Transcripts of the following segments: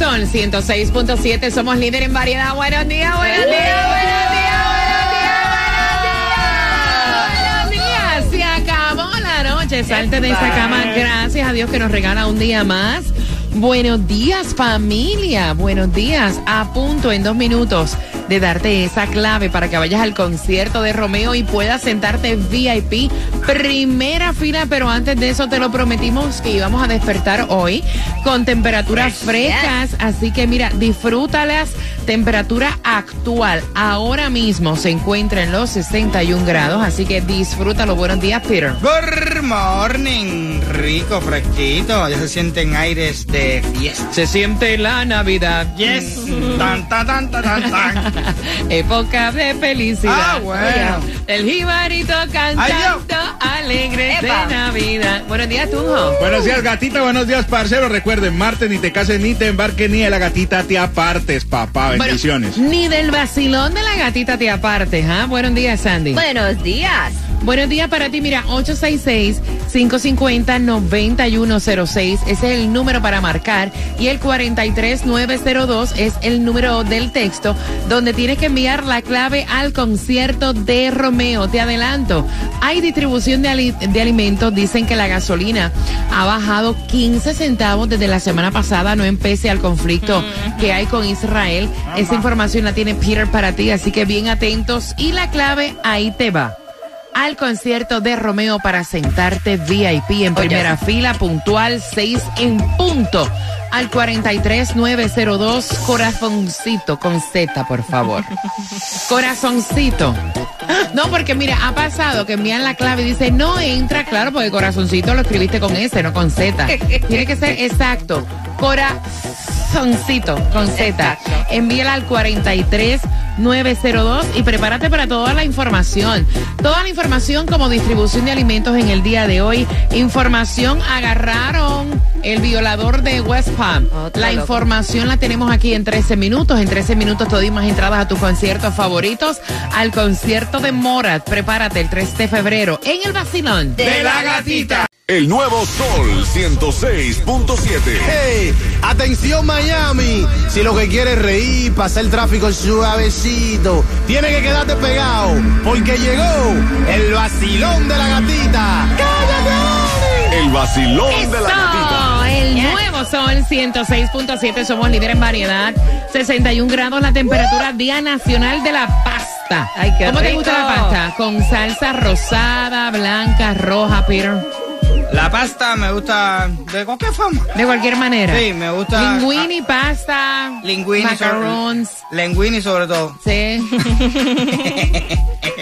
Son 106.7. Somos líder en variedad. Buenos días, buenos días, buenos días, buenos días, buenos días. Buenos días. Se acabó la noche. Salte de esa cama. Gracias a Dios que nos regala un día más. Buenos días, familia. Buenos días. A punto en dos minutos de darte esa clave para que vayas al concierto de Romeo y puedas sentarte VIP, primera fila, pero antes de eso te lo prometimos que íbamos a despertar hoy con temperaturas frescas, así que mira, disfrútalas. Temperatura actual ahora mismo se encuentra en los 61 grados, así que disfrútalo. Buenos días, Peter. Good morning, rico, fresquito. Ya se sienten aires de fiesta. Se siente la Navidad. Yes. Tan, tan, tan, tan, tan, tan. Época de felicidad. Ah, bueno. El jibarito cantando alegres de Navidad. Buenos días, Tunjo. Buenos días, gatita. Buenos días, parcero. Recuerden, martes ni te cases, ni te embarques, ni de la gatita te apartes, papá. Bueno, Bendiciones. ni del vacilón de la gatita te apartes, ¿ah? Buenos días, Sandy. Buenos días. Buenos días para ti. Mira, 866-550-9106. Ese es el número para marcar. Y el 43902 es el número del texto donde tienes que enviar la clave al concierto de Romeo. Te adelanto. Hay distribución de, ali- de alimentos. Dicen que la gasolina ha bajado 15 centavos desde la semana pasada. No empece al conflicto que hay con Israel. Esa información la tiene Peter para ti. Así que bien atentos. Y la clave ahí te va al concierto de Romeo para sentarte VIP en primera fila, puntual, 6 en punto. Al 43902, corazoncito con Z, por favor. corazoncito. No, porque mira, ha pasado que envían la clave y dice, no entra, claro, porque corazoncito lo escribiste con S, no con Z. Tiene que ser exacto. Corazoncito con Z. Envíala al 43902 y prepárate para toda la información. Toda la información como distribución de alimentos en el día de hoy. Información agarraron el violador de West Palm. Otro La loco. información la tenemos aquí en 13 minutos. En 13 minutos y más entradas a tus conciertos favoritos. Al concierto de Morat. Prepárate el 3 de febrero en el Vacilón. De la gatita. El nuevo Sol 106.7. Hey, atención Miami, si lo que quieres es reír, pasar el tráfico suavecito, tiene que quedarte pegado, porque llegó el vacilón de la gatita. ¡Cállate! El vacilón de la gatita. Eso, el nuevo sol 106.7, somos líder en variedad. 61 grados la temperatura, Día Nacional de la Pasta. Ay, qué ¿Cómo te rico. gusta la pasta? Con salsa rosada, blanca, roja, Peter. La pasta me gusta de cualquier forma. De cualquier manera. Sí, me gusta. Linguini, pasta, Linguini macarons. sobre, linguini sobre todo. Sí.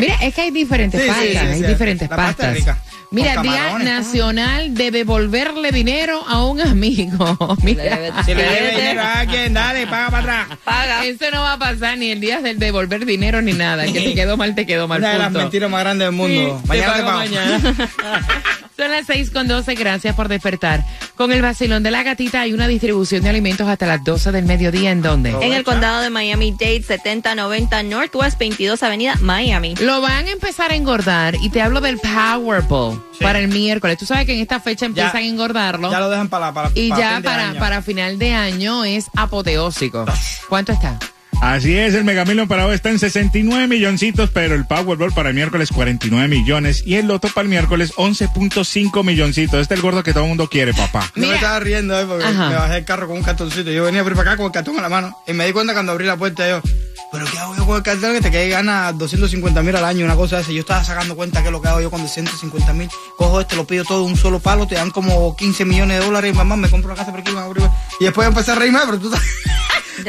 Mira, es que hay diferentes Sí, pastas, sí, hay sí. diferentes La pasta pastas. es rica. Mira, Día. Nacional de devolverle dinero a un amigo. Mira. Si le debe dinero a alguien, dale, paga para atrás. Paga. Eso no va a pasar ni el día del devolver dinero ni nada. Que te quedó mal, te quedó mal. Una de las mentiras más grandes del mundo. Sí, mañana te pago pago. mañana. Son las 6 con 12, gracias por despertar. Con el vacilón de la gatita hay una distribución de alimentos hasta las 12 del mediodía. ¿En dónde? En el condado de Miami-Dade, 7090 Northwest 22 Avenida, Miami. Lo van a empezar a engordar y te hablo del Powerball Sí. para el miércoles. Tú sabes que en esta fecha empiezan a engordarlo. Ya lo dejan para, la- para y para ya fin de para, año. para final de año es apoteósico. ¿Cuánto está? Así es, el Mega Million para hoy está en 69 milloncitos, pero el Powerball para el miércoles 49 millones y el Loto para el miércoles 11.5 milloncitos. Este es el gordo que todo el mundo quiere, papá. Yo me Mira. estaba riendo eh, porque Ajá. me bajé el carro con un cartoncito. Yo venía por acá con el cartón en la mano y me di cuenta cuando abrí la puerta yo, pero ¿qué hago yo con el cartón que te quede gana 250 mil al año, una cosa así? Yo estaba sacando cuenta que es lo que hago yo con 150 mil. Cojo este, lo pido todo de un solo palo, te dan como 15 millones de dólares y mamá me compro una casa por aquí, me y después empecé a reírme, pero tú estás...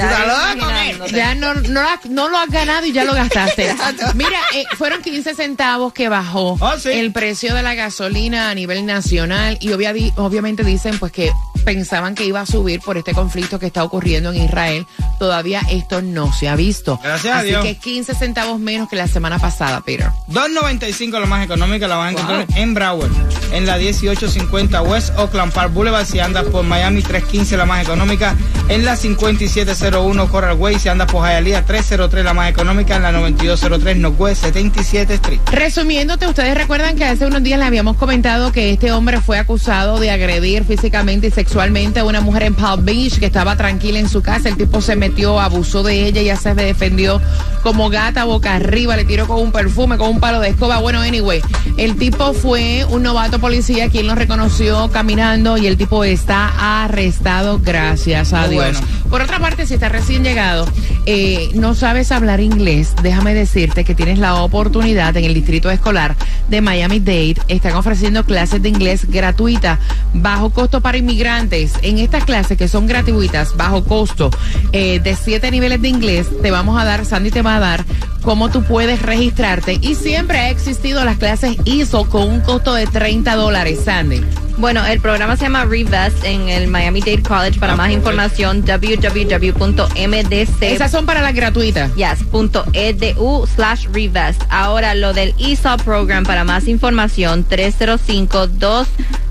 loco, imaginándote. Ya no, no, la- no lo has ganado y ya lo gastaste. Mira, eh, fueron 15 centavos que bajó Ah, sí. el precio de la gasolina a nivel nacional y obvia- obviamente dicen pues que pensaban que iba a subir por este conflicto que está ocurriendo en Israel. Todavía esto no se ha visto. Gracias a Así Dios. que 15 centavos menos que la semana pasada, Peter. 2.95 la más económica la vas a encontrar Wow. en Broward, en la 1850 West Oakland Park Boulevard. Si andas por Miami, 315 la más económica, en la 5701 Coral Way. Si andas por Hialeah, 303 la más económica, en la 9203 Northwest 77 Street. Resumiéndote, ustedes recuerdan que hace unos días le habíamos comentado que este hombre fue acusado de agredir físicamente y sexualmente a una mujer en Palm Beach que estaba tranquila en su casa. El tipo se metió, abusó de ella, ya se defendió como gata boca arriba, le tiró con un perfume, con un palo de escoba. Bueno, anyway, el tipo fue un novato policía quien lo reconoció caminando y el tipo está arrestado, gracias a Dios. bueno. Por otra parte, si estás recién llegado, eh, no sabes hablar inglés, déjame decirte que tienes la oportunidad en el distrito escolar de Miami-Dade. Están ofreciendo clases de inglés gratuitas, bajo costo para inmigrantes. En estas clases que son gratuitas, bajo costo, eh, de siete niveles de inglés, te vamos a dar, Sandy te va a dar cómo tú puedes registrarte. Y siempre ha existido las clases ISO con un costo de 30 dólares, Sandy. Bueno, el programa se llama Revest en el Miami-Dade College. Para más información, www.mdc. Esas son para las gratuitas. Yes, punto edu slash revest. Ahora lo del ESOP program, para más información,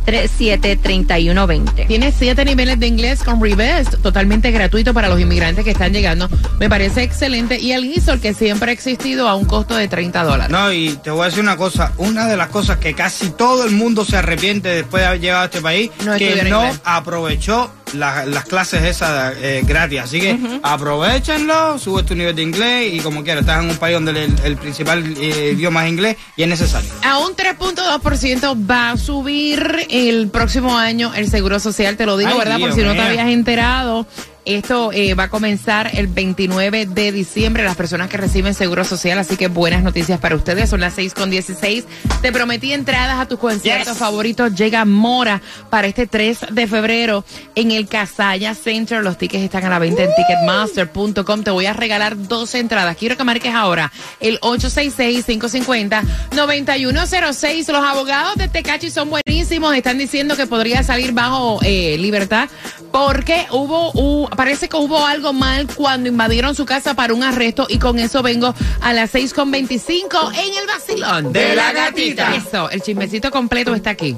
305-237-3120. Tiene siete niveles de inglés con Revest, totalmente gratuito para los inmigrantes que están llegando. Me parece excelente. Y el ISOL, que siempre ha existido a un costo de 30 dólares. No, y te voy a decir una cosa, una de las cosas que casi todo el mundo se arrepiente después de haber llegado a este país, No que no inglés. aprovechó la- las clases esas eh, gratis. Así que aprovechenlo, sube tu nivel de inglés y como quieras, estás en un país donde el, el principal eh, idioma es inglés y es necesario. A un 3.2% va a subir el próximo año el Seguro Social, te lo digo, Ay, ¿verdad? Por Dios si no te habías enterado. Esto eh, va a comenzar el 29 de diciembre, las personas que reciben Seguro Social, así que buenas noticias para ustedes. Son las 6 con 16. Te prometí entradas a tus conciertos Yes. favoritos. Llega Mora para este 3 de febrero en el Casaya Center. Los tickets están a la venta en ticketmaster.com. Te voy a regalar dos entradas. Quiero que marques ahora el 866-550-9106. Los abogados de Tecachi son buenísimos. Están diciendo que podría salir bajo eh, libertad porque hubo, u- parece que hubo algo mal cuando invadieron su casa para un arresto y con eso vengo a las 6.25 en el vacilón De la gatita. Eso, el chismecito completo está aquí.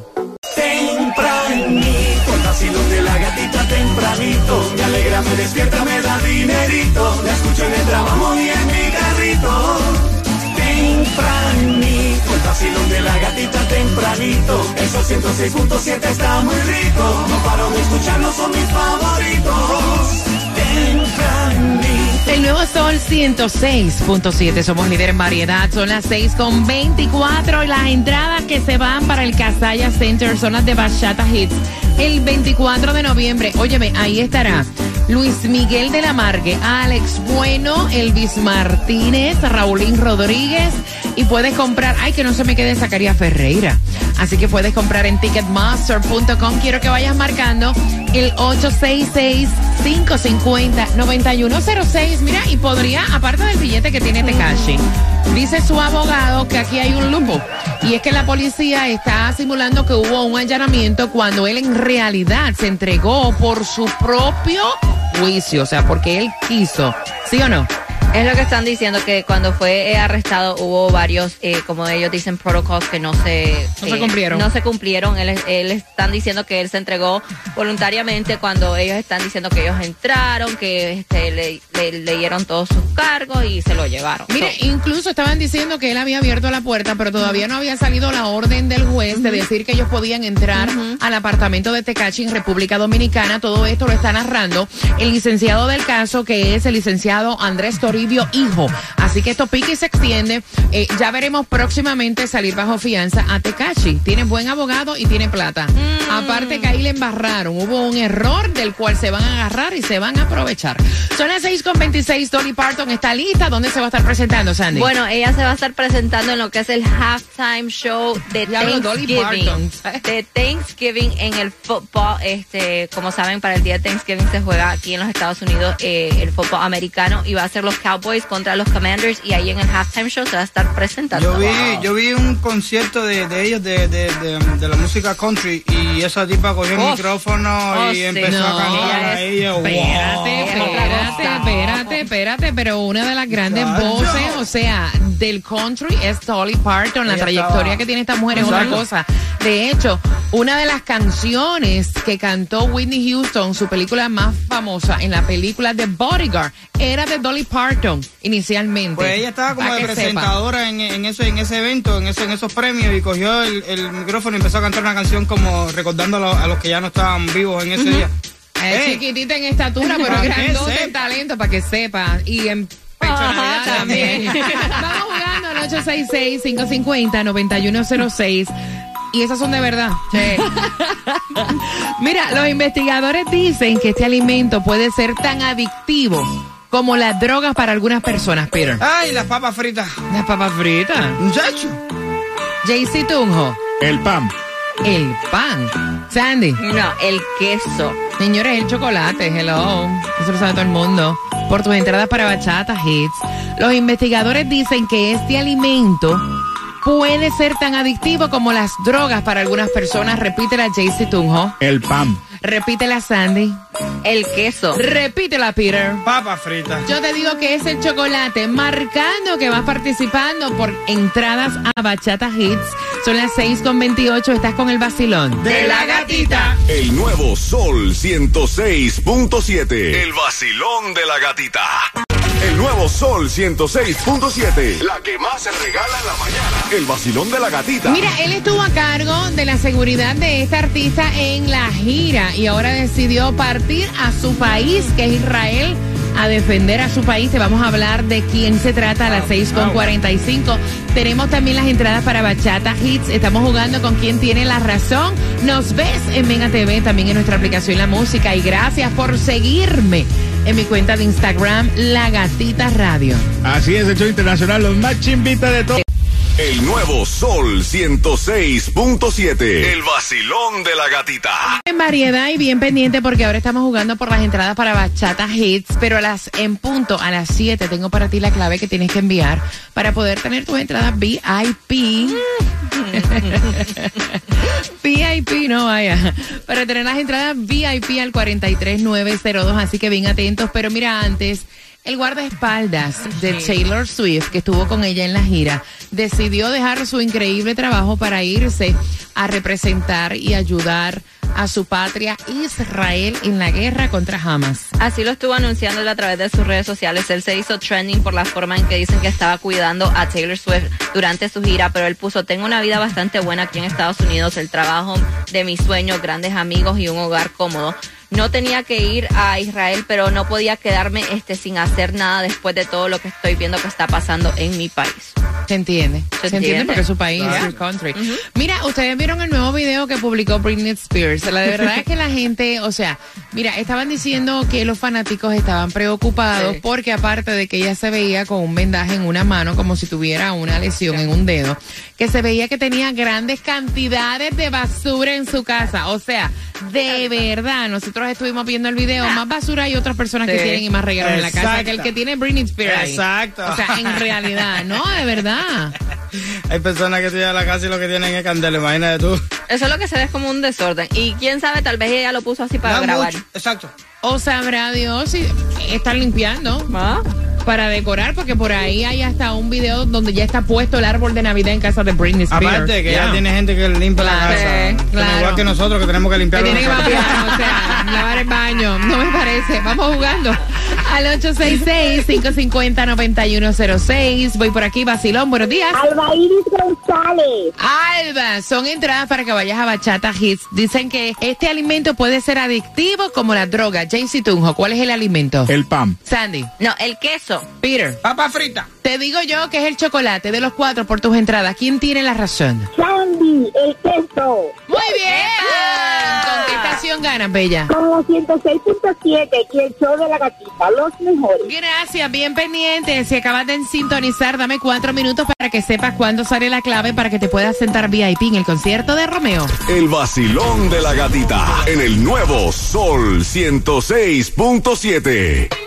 Tempranito, el vacilón de la gatita tempranito. Me alegra, me despierta, me da dinerito. La escucho en el trabajo y en mi carrito. Tempranito, el vacilón de la gatita tempranito. El sol 106.7 está muy rico. No paro de escucharlo, son mis favoritos. Sol 106.7, somos líder en variedad, son las 6.24 y las entradas que se van para el Casaya Center son las de Bachata Hits. El 24 de noviembre, óyeme, ahí estará Luis Miguel de la Margue, Alex Bueno, Elvis Martínez, Raulín Rodríguez. Y puedes comprar, ay que no se me quede Zacarías Ferreira, así que puedes comprar en ticketmaster.com, quiero que vayas marcando el 866 550-9106. Mira, y podría, aparte del billete que tiene Tekashi, dice su abogado que aquí hay un lupo. Y es que la policía está simulando que hubo un allanamiento cuando él en realidad se entregó por su propio juicio. O sea, porque él quiso. ¿Sí o no? Es lo que están diciendo, que cuando fue eh, arrestado hubo varios, eh, como ellos dicen, protocolos que no se, No se eh, cumplieron. No se cumplieron. Él, él están diciendo que él se entregó voluntariamente cuando ellos están diciendo que ellos entraron, que este, le, le- leyeron todos sus cargos y se lo llevaron. Mire, So, incluso estaban diciendo que él había abierto la puerta, pero todavía no había salido la orden del juez de decir que ellos podían entrar al apartamento de Tecachi en República Dominicana. Todo esto lo está narrando el licenciado del caso, que es el licenciado Andrés Toribio Hijo. Así que esto pica y se extiende. Eh, ya veremos próximamente salir bajo fianza a Tecachi. Tiene buen abogado y tiene plata. Aparte que le embarraron. Hubo un error del cual se van a agarrar y se van a aprovechar. Son las 6.26. Dolly Parton está lista. ¿Dónde se va a estar presentando, Sandy? Bueno, ella se va a estar presentando en lo que es el halftime show de Dolly Thanksgiving. Parton. De Thanksgiving en el fútbol. Este, como saben, para el día de Thanksgiving se juega aquí en los Estados Unidos eh, el fútbol americano y va a ser los Cowboys contra los Commanders y ahí en el halftime show se va a estar presentando. Yo vi, Wow. yo vi un concierto de, de ellos de, de, de, de la música country y esa tipa cogió el Oh. micrófono Oh, y sí. empezó No, a cantar ella a es- ella. wow. Espérate, Wow. espérate, espérate, espérate, pero una de las grandes voces, o sea, del country es Dolly Parton. La trayectoria estaba- que tiene esta mujer es otra Exacto. cosa. De hecho, una de las canciones que cantó Whitney Houston, su película más famosa en la película de Bodyguard, era de Dolly Parton inicialmente. Pues ella estaba como de presentadora en, en ese en ese evento, en, eso, en esos premios y cogió el, el micrófono y empezó a cantar una canción como recordando a, los- a los que ya no estaban vivos en ese día. Es Ey, chiquitita en estatura, pero grandote en talento, para que sepa. Y en pechonalidad Ajá, también. Vamos jugando al 866-550-9106. Y esas son de verdad. Mira, los investigadores dicen que este alimento puede ser tan adictivo como las drogas para algunas personas, Peter. Ay, las papas fritas. Las papas fritas. Muchacho. JC Tunjo, El PAM. El pan. Sandy. No, el queso. Señores, el chocolate, hello. Eso lo sabe todo el mundo. Por tus entradas para bachata, hits. Los investigadores dicen que este alimento puede ser tan adictivo como las drogas para algunas personas. Repítela, JC Tunjo. El PAM. Repítela, Sandy. El queso. Repítela, Peter. Papas fritas. Yo te digo que es el chocolate, marcando que vas participando por entradas a Bachata Hits. Son las 6 con 28, estás con el vacilón. De la gatita. El nuevo Sol 106.7. El vacilón de la gatita. El nuevo Sol 106.7. La que más se regala en la mañana. El vacilón de la gatita. Mira, él estuvo a cargo de la seguridad de esta artista en la gira y ahora decidió partir a su país, que es Israel, a defender a su país. Te vamos a hablar de quién se trata a las 6.45. Tenemos también las entradas para Bachata Hits. Estamos jugando con quién tiene la razón. Nos ves en Mega TV, también en nuestra aplicación La Música. Y gracias por seguirme en mi cuenta de Instagram, La Gatita Radio. Así es, el show internacional, los más chimbitas de todo. El nuevo Sol 106.7. El vacilón de la gatita. En variedad y bien pendiente porque ahora estamos jugando por las entradas para Bachata Hits, pero a las en punto, a las 7, tengo para ti la clave que tienes que enviar para poder tener tus entradas VIP. No vaya. Para tener las entradas VIP al 43902, así que bien atentos. Pero mira, antes, el guardaespaldas de Taylor Swift, que estuvo con ella en la gira, decidió dejar su increíble trabajo para irse a representar y ayudar a su patria Israel en la guerra contra Hamas. Así lo estuvo anunciando a través de sus redes sociales. Él se hizo trending por la forma en que dicen que estaba cuidando a Taylor Swift durante su gira, pero él puso, tengo una vida bastante buena aquí en Estados Unidos, el trabajo de mis sueños, grandes amigos y un hogar cómodo. No tenía que ir a Israel, pero no podía quedarme este sin hacer nada después de todo lo que estoy viendo que está pasando en mi país. ¿Se entiende? Se ¿Se, entiende? entiende. Porque es su país, Claro. su country. Mira, ustedes vieron el nuevo video que publicó Britney Spears. La de verdad es que la gente, o sea, mira, estaban diciendo que los fanáticos estaban preocupados Sí. porque aparte de que ella se veía con un vendaje en una mano como si tuviera una lesión en un dedo, que se veía que tenía grandes cantidades de basura en su casa. O sea, de verdad, nosotros estuvimos viendo el video, más basura hay otras personas que Sí. tienen y más regalos en la casa que el que tiene Britney Spears. ahí. Exacto. O sea, en realidad, no, de verdad. Hay personas que estudian la casa y lo que tienen es candela, imagínate tú. Eso es lo que se ve como un desorden. Y quién sabe, tal vez ella lo puso así para grabar. mucho. Exacto. O sabrá Dios si están limpiando. ¿Ah? Para decorar, porque por ahí hay hasta un video donde ya está puesto el árbol de Navidad en casa de Britney Spears. Aparte que ya tiene gente que limpia Claro, la casa. claro. Igual que nosotros que tenemos que Que limpiar tiene que vaciar, o sea, lavar el baño. No me parece. Vamos jugando. Al 866-550-9106. Voy por aquí, Basilón. Buenos días. Alba Iris González. Alba, son entradas para que vayas a Bachata Hits. Dicen que este alimento puede ser adictivo como la droga. James y Tunjo, ¿cuál es el alimento? El PAM. Sandy. No, el queso. Peter. Papa frita. Te digo yo que es el chocolate de los cuatro por tus entradas. ¿Quién tiene la razón? Sandy, el queso. Muy bien. ¿Con qué estación ganas, Bella? Con los 106.7 y el show de la gatita, los mejores. Gracias, bien pendiente. Si acabas de sintonizar, dame cuatro minutos para que sepas cuándo sale la clave para que te puedas sentar VIP en el concierto de Romeo. El vacilón de la gatita en el nuevo Sol 106.7.